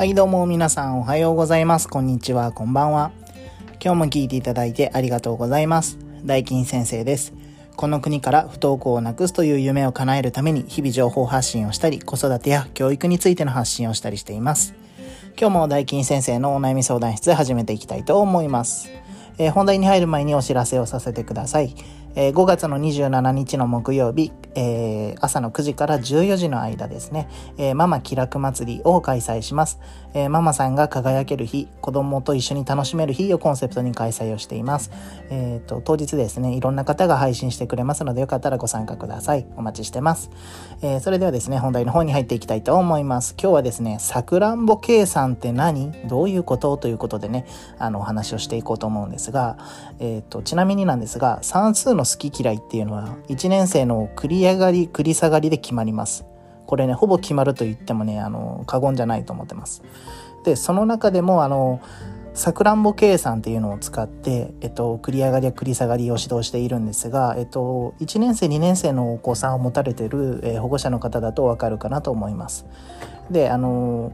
はい、どうも皆さんおはようございます。こんにちは、こんばんは。今日も聞いていただいてありがとうございます。大金先生です。この国から不登校をなくすという夢を叶えるために日々情報発信をしたり、子育てや教育についての発信をしたりしています。今日も大金先生のお悩み相談室始めていきたいと思います。えー本題に入る前にお知らせをさせてください。えー5月の27日の木曜日、えー朝の9時から14時の間ですね、えーママ気楽祭りを開催します、えーママさんが輝ける日、子供と一緒に楽しめる日をコンセプトに開催をしています。えーと、当日ですね、いろんな方が配信してくれますので、よかったらご参加ください。お待ちしてます。えーそれではですね、本題の方に入っていきたいと思います。今日はですね、さくらんぼ計算って何？どういうこと？ということでね、あの、お話をしていこうと思うんですが、えーと、ちなみになんですが、算数の好き嫌いっていうのは、1年生の繰り上がり、繰り下がりで決まります。これね、ほぼ決まると言ってもね、あの、過言じゃないと思ってます。で、その中でも、あの、さくらんぼ計算っていうのを使って、えっと、繰り上がりや繰り下がりを指導しているんですが、えっと、1年生2年生のお子さんを持たれている、えー保護者の方だとわかるかなと思います。であの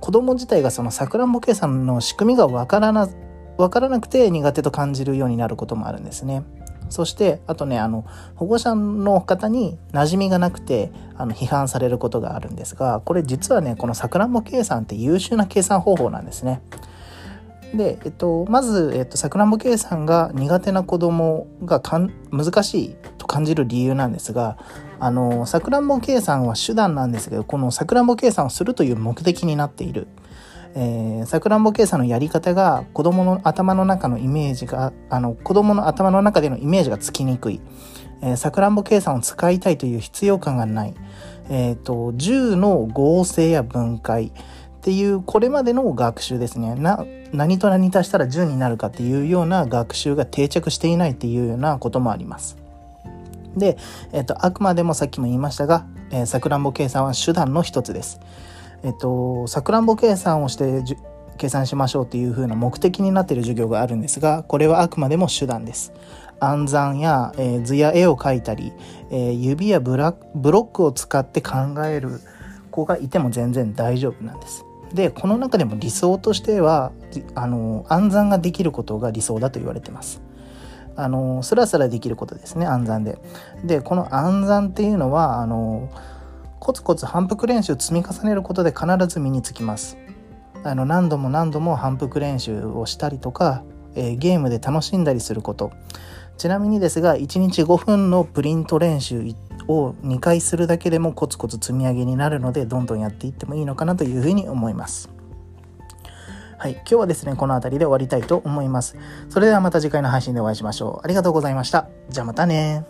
子供自体がそのさくらんぼ計算の仕組みがわからなわからなくて苦手と感じるようになることもあるんですね。そしてあとねあの保護者の方に馴染みがなくてあの批判されることがあるんですがこれ実はねこのさくらんぼ計算って優秀な計算方法なんですね。で、えっと、まず、えっと、さくらんぼ計算が苦手な子供がかん難しいと感じる理由なんですがあのさくらんぼ計算は手段なんですけどこのさくらんぼ計算をするという目的になっている。えさくらんぼ計算のやり方が子供の頭の中のイメージがあの子供の頭の中でのイメージがつきにくいえさくらんぼ計算を使いたいという必要感がない、えー、と10の合成や分解っていうこれまでの学習ですねな何と何足したら10になるかっていうような学習が定着していないっていうようなこともあります。で、えっと、あくまでもさっきも言いましたが、えーさくらんぼ計算は手段の一つです。えっと、さくらんぼ計算をして計算しましょうっていう風な目的になっている授業があるんですが、これはあくまでも手段です。暗算や、えー図や絵を描いたり、えー指やブラブロックを使って考える子がいても全然大丈夫なんです。で、この中でも理想としては、あの、暗算ができることが理想だと言われてます。あのスラスラできることですね暗算で。でこの暗算っていうのはあのコツコツ反復練習を積み重ねることで必ず身につきます。あの何度も何度も反復練習をしたりとか、えーゲームで楽しんだりすることちなみにですが1日5分のプリント練習を2回するだけでもコツコツ積み上げになるのでどんどんやっていってもいいのかなというふうに思います。はい、今日はですね、この辺りで終わりたいと思います。それではまた次回の配信でお会いしましょう。ありがとうございました。じゃあまたね